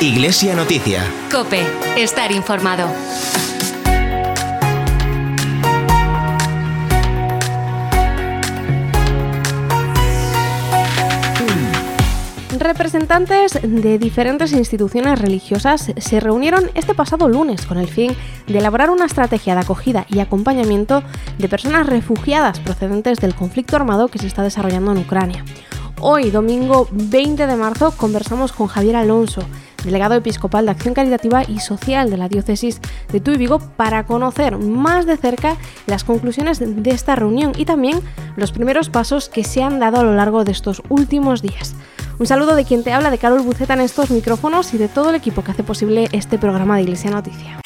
Iglesia Noticia. Cope, estar informado. Representantes de diferentes instituciones religiosas se reunieron este pasado lunes con el fin de elaborar una estrategia de acogida y acompañamiento de personas refugiadas procedentes del conflicto armado que se está desarrollando en Ucrania. Hoy, domingo 20 de marzo, conversamos con Javier Alonso, delegado episcopal de Acción Caritativa y Social de la Diócesis de Tuy Vigo, para conocer más de cerca las conclusiones de esta reunión y también los primeros pasos que se han dado a lo largo de estos últimos días. Un saludo de quien te habla, de Carol Buceta en estos micrófonos y de todo el equipo que hace posible este programa de Iglesia Noticia.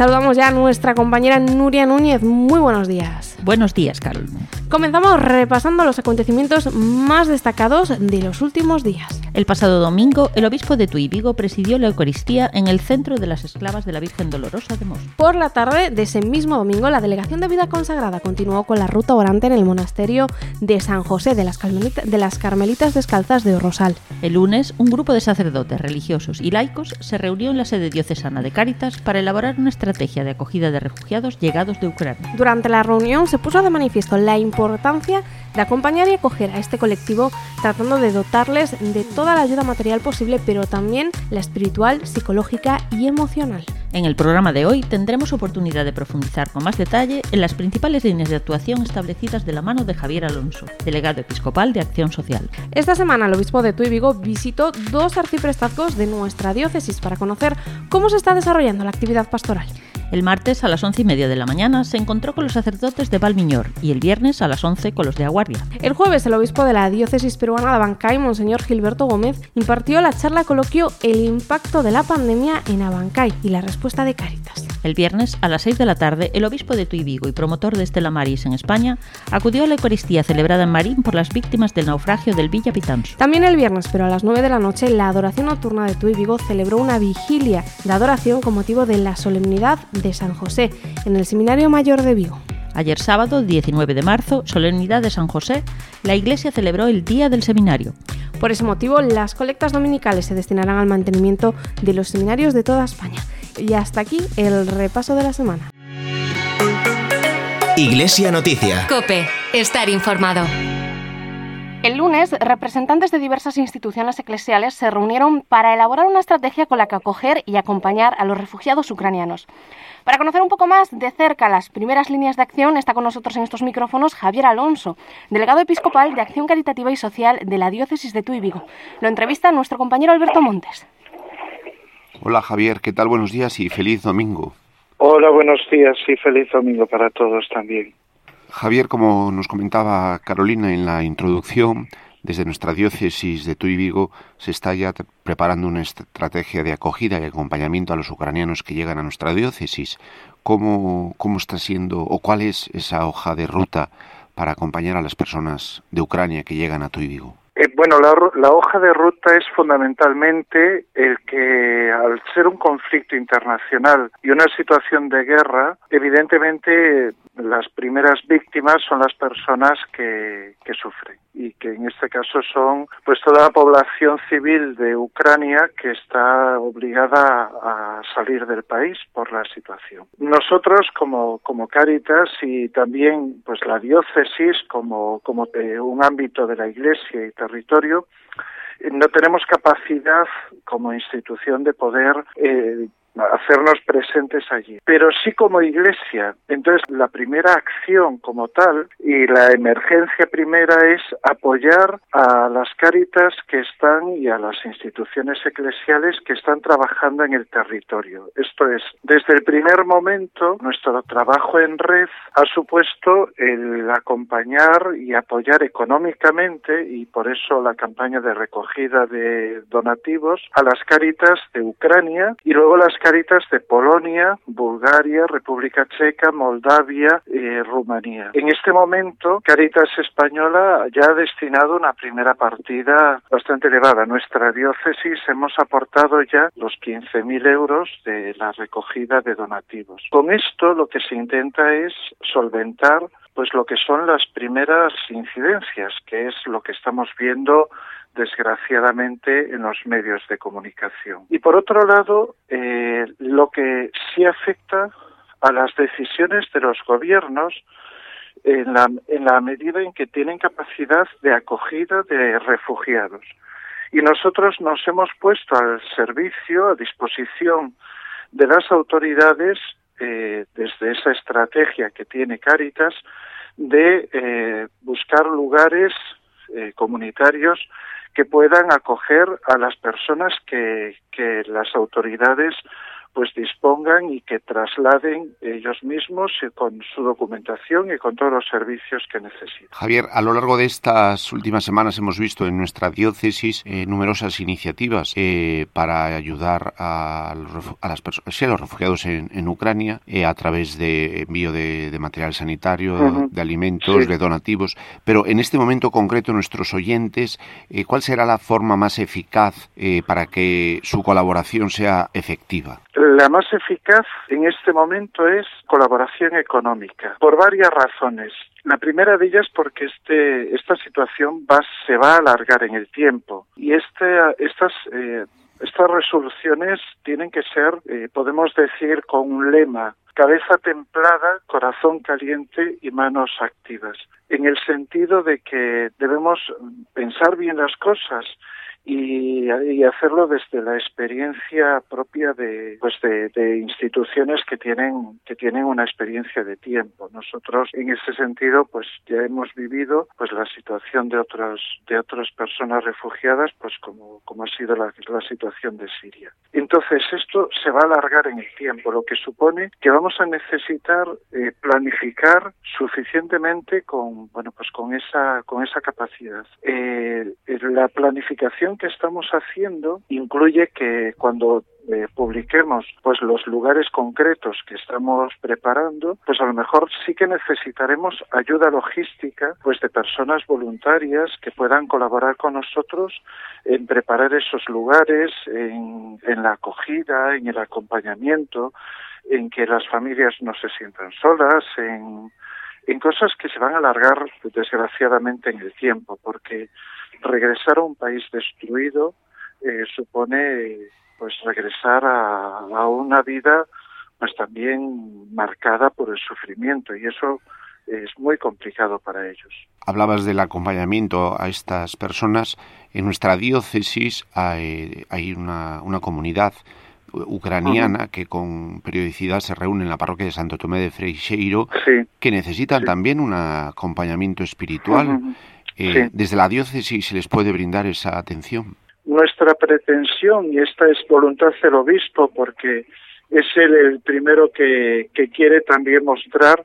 Saludamos ya a nuestra compañera Nuria Núñez. Muy buenos días. Buenos días, Carol. Comenzamos repasando los acontecimientos más destacados de los últimos días. El pasado domingo, el obispo de Tuy Vigo presidió la Eucaristía en el centro de las esclavas de la Virgen Dolorosa de Mos. Por la tarde de ese mismo domingo, la Delegación de Vida Consagrada continuó con la ruta orante en el monasterio de San José de las, Carmelita, de las Carmelitas Descalzas de Orrosal. El lunes, un grupo de sacerdotes religiosos y laicos se reunió en la sede diocesana de Cáritas para elaborar una estrategia de acogida de refugiados llegados de Ucrania. Durante la reunión se puso de manifiesto la importancia de acompañar y acoger a este colectivo tratando de dotarles de toda la ayuda material posible, pero también la espiritual, psicológica y emocional. En el programa de hoy tendremos oportunidad de profundizar con más detalle en las principales líneas de actuación establecidas de la mano de Javier Alonso, delegado episcopal de Acción Social. Esta semana el obispo de Tuy Vigo visitó dos arciprestazgos de nuestra diócesis para conocer cómo se está desarrollando la actividad pastoral. El martes a las once y media de la mañana se encontró con los sacerdotes de Valmiñor y el viernes a las 11 con los de Aguardia. El jueves el obispo de la diócesis peruana de Abancay, Monseñor Gilberto Gómez, impartió la charla coloquio El impacto de la pandemia en Abancay y la respuesta de Cáritas. El viernes a las 6 de la tarde, el obispo de Tuy Vigo y promotor de Estela Maris en España acudió a la Eucaristía celebrada en Marín por las víctimas del naufragio del Villa Pitanso. También el viernes, pero a las 9 de la noche, la adoración nocturna de Tuy Vigo celebró una vigilia de adoración con motivo de la solemnidad de San José en el Seminario Mayor de Vigo. Ayer sábado, 19 de marzo, solemnidad de San José, la Iglesia celebró el Día del Seminario. Por ese motivo, las colectas dominicales se destinarán al mantenimiento de los seminarios de toda España. Y hasta aquí el repaso de la semana. Iglesia Noticia. Cope, estar informado. El lunes, representantes de diversas instituciones eclesiales se reunieron para elaborar una estrategia con la que acoger y acompañar a los refugiados ucranianos. Para conocer un poco más de cerca las primeras líneas de acción, está con nosotros en estos micrófonos Javier Alonso, delegado episcopal de Acción Caritativa y Social de la Diócesis de Tuy Vigo. Lo entrevista nuestro compañero Alberto Montes. Hola Javier, ¿qué tal? Buenos días y feliz domingo. Hola, buenos días y feliz domingo para todos también. Javier, como nos comentaba Carolina en la introducción, desde nuestra diócesis de Tuy Vigo se está ya preparando una estrategia de acogida y acompañamiento a los ucranianos que llegan a nuestra diócesis. ¿Cómo, cómo está siendo o cuál es esa hoja de ruta para acompañar a las personas de Ucrania que llegan a Tuy Vigo? Eh, bueno, la, la, hoja de ruta es fundamentalmente el que al ser un conflicto internacional y una situación de guerra, evidentemente las primeras víctimas son las personas que, sufren y que en este caso son pues toda la población civil de Ucrania que está obligada a salir del país por la situación. Nosotros como, como Cáritas y también pues la diócesis como, como un ámbito de la iglesia y territorio no tenemos capacidad como institución de poder eh, hacernos presentes allí. Pero sí como iglesia. Entonces, la primera acción como tal y la emergencia primera es apoyar a las cáritas que están y a las instituciones eclesiales que están trabajando en el territorio. Esto es, desde el primer momento, nuestro trabajo en red ha supuesto el acompañar y apoyar económicamente, y por eso la campaña de recogida de donativos, a las cáritas de Ucrania y luego las Cáritas de Polonia, Bulgaria, República Checa, Moldavia y Rumanía. En este momento, Cáritas Española ya ha destinado una primera partida bastante elevada. Nuestra diócesis hemos aportado ya los 15.000 euros de la recogida de donativos. Con esto lo que se intenta es solventar pues lo que son las primeras incidencias, que es lo que estamos viendo desgraciadamente en los medios de comunicación. Y por otro lado, eh, lo que sí afecta a las decisiones de los gobiernos en la, en la medida en que tienen capacidad de acogida de refugiados. Y nosotros nos hemos puesto al servicio, a disposición de las autoridades, eh, desde esa estrategia que tiene Cáritas, de eh, buscar lugares eh, comunitarios que puedan acoger a las personas que, que las autoridades pues dispongan y que trasladen ellos mismos con su documentación y con todos los servicios que necesitan. Javier, a lo largo de estas últimas semanas hemos visto en nuestra diócesis eh, numerosas iniciativas eh, para ayudar a los, a las personas, a los refugiados en, Ucrania eh, a través de envío de, material sanitario, de alimentos, de donativos. Pero en este momento concreto, nuestros oyentes, ¿cuál será la forma más eficaz para que su colaboración sea efectiva? La más eficaz en este momento es colaboración económica, por varias razones. La primera de ellas porque este, esta situación se va a alargar en el tiempo y este, estas, eh, estas resoluciones tienen que ser, eh, podemos decir, con un lema, cabeza templada, corazón caliente y manos activas, en el sentido de que debemos pensar bien las cosas y, hacerlo desde la experiencia propia de pues de, instituciones que tienen que tienen una experiencia de tiempo. Nosotros en ese sentido pues ya hemos vivido pues la situación de otras de otras personas refugiadas pues como como ha sido la, la situación de Siria. Entonces esto se va a alargar en el tiempo lo que supone que vamos a necesitar eh, planificar suficientemente con bueno pues con esa con esa capacidad. Eh, la planificación que estamos haciendo incluye que cuando eh, publiquemos pues los lugares concretos que estamos preparando, pues a lo mejor sí que necesitaremos ayuda logística pues de personas voluntarias que puedan colaborar con nosotros en preparar esos lugares, en, en la acogida, en el acompañamiento, en que las familias no se sientan solas, en, en cosas que se van a alargar desgraciadamente en el tiempo, porque regresar a un país destruido eh, supone pues regresar a, a, una vida pues también marcada por el sufrimiento y eso es muy complicado para ellos. Hablabas del acompañamiento a estas personas. En nuestra diócesis hay, hay una, una comunidad ucraniana que con periodicidad se reúne en la parroquia de Santo Tomé de Freixeiro, que necesitan también un acompañamiento espiritual. Eh, ¿Desde la diócesis se les puede brindar esa atención? Nuestra pretensión, y esta es voluntad del obispo, porque es él el primero que, que quiere también mostrar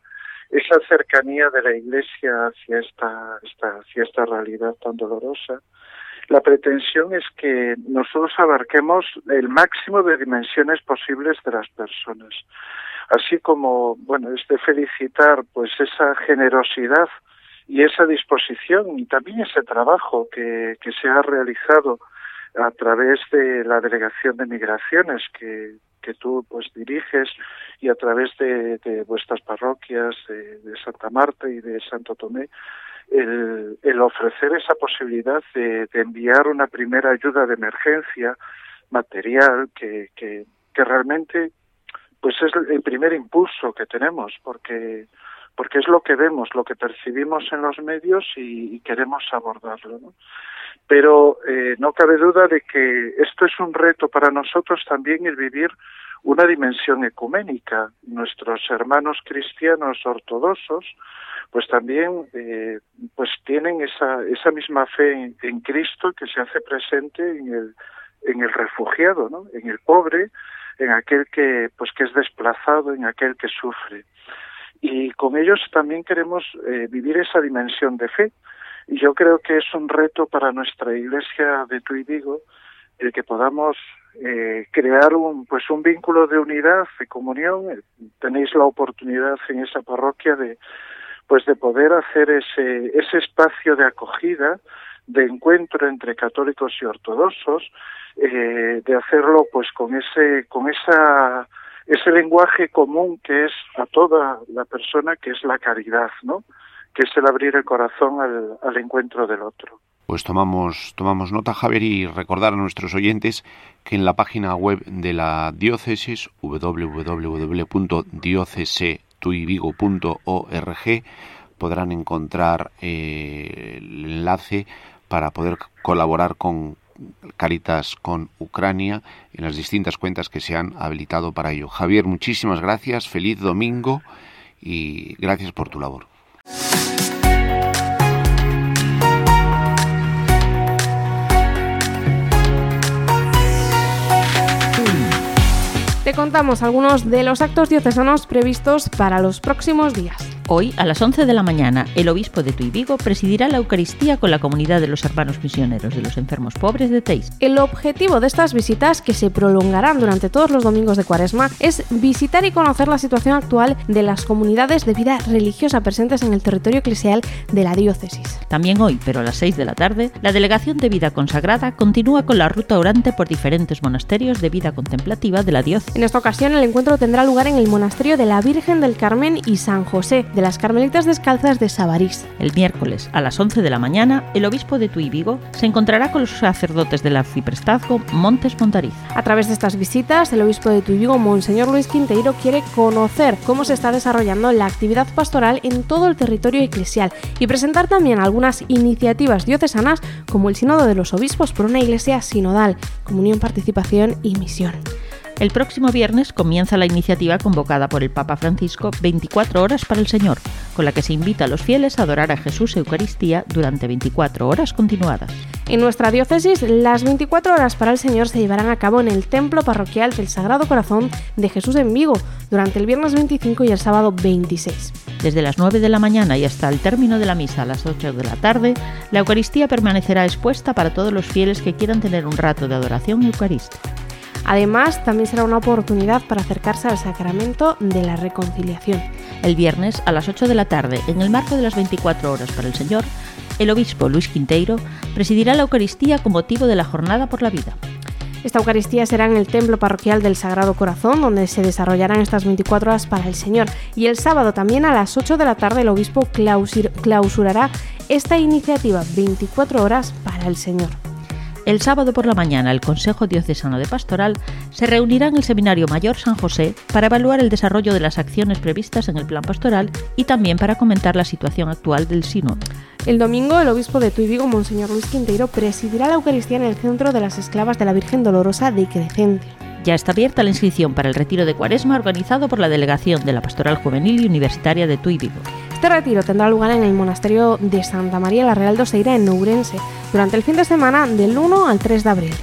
esa cercanía de la Iglesia hacia esta, esta, hacia esta realidad tan dolorosa. La pretensión es que nosotros abarquemos el máximo de dimensiones posibles de las personas, así como, bueno, es de felicitar pues esa generosidad y esa disposición y también ese trabajo que, que se ha realizado a través de la Delegación de Migraciones que, que tú pues diriges y a través de, vuestras parroquias de, Santa Marta y de Santo Tomé, el, ofrecer esa posibilidad de, de, enviar una primera ayuda de emergencia material que, que, que realmente pues es el primer impulso que tenemos porque porque es lo que vemos, lo que percibimos en los medios y, queremos abordarlo. ¿no? Pero eh, no cabe duda de que esto es un reto para nosotros también el vivir una dimensión ecuménica. Nuestros hermanos cristianos ortodoxos, pues también eh, pues tienen esa, esa misma fe en, en, Cristo que se hace presente en el, en el refugiado, ¿no? en el pobre, en aquel que, pues, que es desplazado, en aquel que sufre y con ellos también queremos eh, vivir esa dimensión de fe. Y yo creo que es un reto para nuestra iglesia de Tuy Vigo el que podamos eh, crear un, pues un vínculo de unidad, de comunión. Tenéis la oportunidad en esa parroquia de, pues de poder hacer ese, ese espacio de acogida, de encuentro entre católicos y ortodoxos, eh, de hacerlo pues con ese, con esa, ese lenguaje común que es a toda la persona, que es la caridad, ¿no? que es el abrir el corazón al, encuentro del otro. Pues tomamos, tomamos nota, Javier, y recordar a nuestros oyentes que en la página web de la diócesis, www.diocesetuivigo.org, podrán encontrar eh, el enlace para poder colaborar con Caritas con Ucrania en las distintas cuentas que se han habilitado para ello. Javier, muchísimas gracias, feliz domingo y gracias por tu labor. Te contamos algunos de los actos diocesanos previstos para los próximos días. Hoy, a las 11 de la mañana, el obispo de Tuy Vigo presidirá la Eucaristía con la comunidad de los hermanos misioneros de los enfermos pobres de Teis. El objetivo de estas visitas, que se prolongarán durante todos los domingos de Cuaresma, es visitar y conocer la situación actual de las comunidades de vida religiosa presentes en el territorio eclesial de la diócesis. También hoy, pero a las 6 de la tarde, la Delegación de Vida Consagrada continúa con la ruta orante por diferentes monasterios de vida contemplativa de la diócesis. En esta ocasión, el encuentro tendrá lugar en el monasterio de la Virgen del Carmen y San José, de las Carmelitas Descalzas de Sabarís. El miércoles, a las 11 de la mañana, el obispo de Tuy Vigo se encontrará con los sacerdotes del arciprestazgo Montes Montariz. A través de estas visitas, el obispo de Tuy Vigo, Monseñor Luis Quinteiro, quiere conocer cómo se está desarrollando la actividad pastoral en todo el territorio eclesial y presentar también algunas iniciativas diocesanas como el Sínodo de los Obispos por una iglesia sinodal, comunión, participación y misión. El próximo viernes comienza la iniciativa convocada por el Papa Francisco 24 horas para el Señor, con la que se invita a los fieles a adorar a Jesús Eucaristía durante 24 horas continuadas. En nuestra diócesis, las 24 horas para el Señor se llevarán a cabo en el Templo Parroquial del Sagrado Corazón de Jesús en Vigo, durante el viernes 25 y el sábado 26. Desde las 9 de la mañana y hasta el término de la misa a las 8 de la tarde, la Eucaristía permanecerá expuesta para todos los fieles que quieran tener un rato de adoración eucarística. Además, también será una oportunidad para acercarse al sacramento de la reconciliación. El viernes a las 8 de la tarde, en el marco de las 24 horas para el Señor, el obispo Luis Quinteiro presidirá la Eucaristía con motivo de la Jornada por la Vida. Esta Eucaristía será en el Templo Parroquial del Sagrado Corazón, donde se desarrollarán estas 24 horas para el Señor. Y el sábado también a las 8 de la tarde el obispo clausurará esta iniciativa 24 horas para el Señor. El sábado por la mañana el Consejo Diocesano de Pastoral se reunirá en el Seminario Mayor San José para evaluar el desarrollo de las acciones previstas en el plan pastoral y también para comentar la situación actual del sínodo. El domingo, el obispo de Tuy Monseñor Luis Quinteiro, presidirá la Eucaristía en el Centro de las Esclavas de la Virgen Dolorosa de Crescente. Ya está abierta la inscripción para el retiro de Cuaresma organizado por la Delegación de la Pastoral Juvenil y Universitaria de Tuy Vigo. Este retiro tendrá lugar en el monasterio de Santa María la Real de Oseira en Nourense durante el fin de semana del 1 al 3 de abril.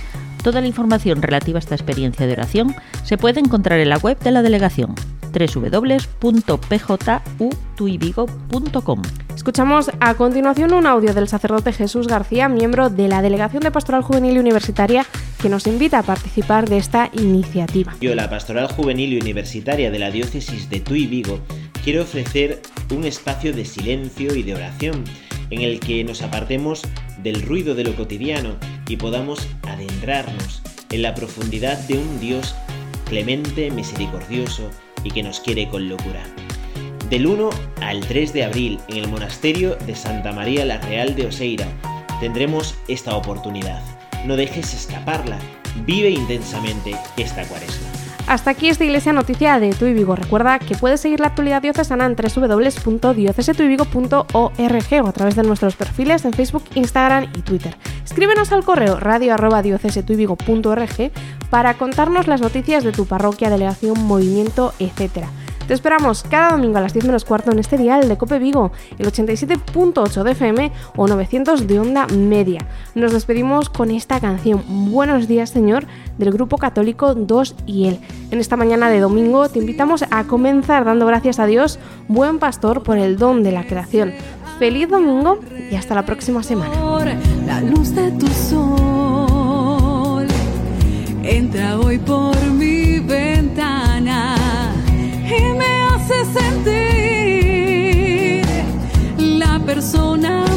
Toda la información relativa a esta experiencia de oración se puede encontrar en la web de la delegación www.pjutuivigo.com. Escuchamos a continuación un audio del sacerdote Jesús García, miembro de la Delegación de Pastoral Juvenil y Universitaria, que nos invita a participar de esta iniciativa. Yo, la Pastoral Juvenil y Universitaria de la Diócesis de Tuy Vigo, quiero ofrecer un espacio de silencio y de oración en el que nos apartemos del ruido de lo cotidiano y podamos adentrarnos en la profundidad de un Dios clemente, misericordioso y que nos quiere con locura. Del 1 al 3 de abril en el monasterio de Santa María la Real de Oseira tendremos esta oportunidad. No dejes escaparla. Vive intensamente esta cuaresma. Hasta aquí esta Iglesia Noticia de Tu. Recuerda que puedes seguir la actualidad diocesana en www.diocesetuivigo.org o a través de nuestros perfiles en Facebook, Instagram y Twitter. Escríbenos al correo radio.diocesetuivigo.org para contarnos las noticias de tu parroquia, delegación, movimiento, etc. Te esperamos cada domingo a las 10 menos cuarto en este dial de Cope Vigo, el 87.8 de FM o 900 de onda media. Nos despedimos con esta canción, Buenos días Señor, del grupo católico 2 y él. En esta mañana de domingo te invitamos a comenzar dando gracias a Dios, buen pastor, por el don de la creación. Feliz domingo y hasta la próxima semana. persona.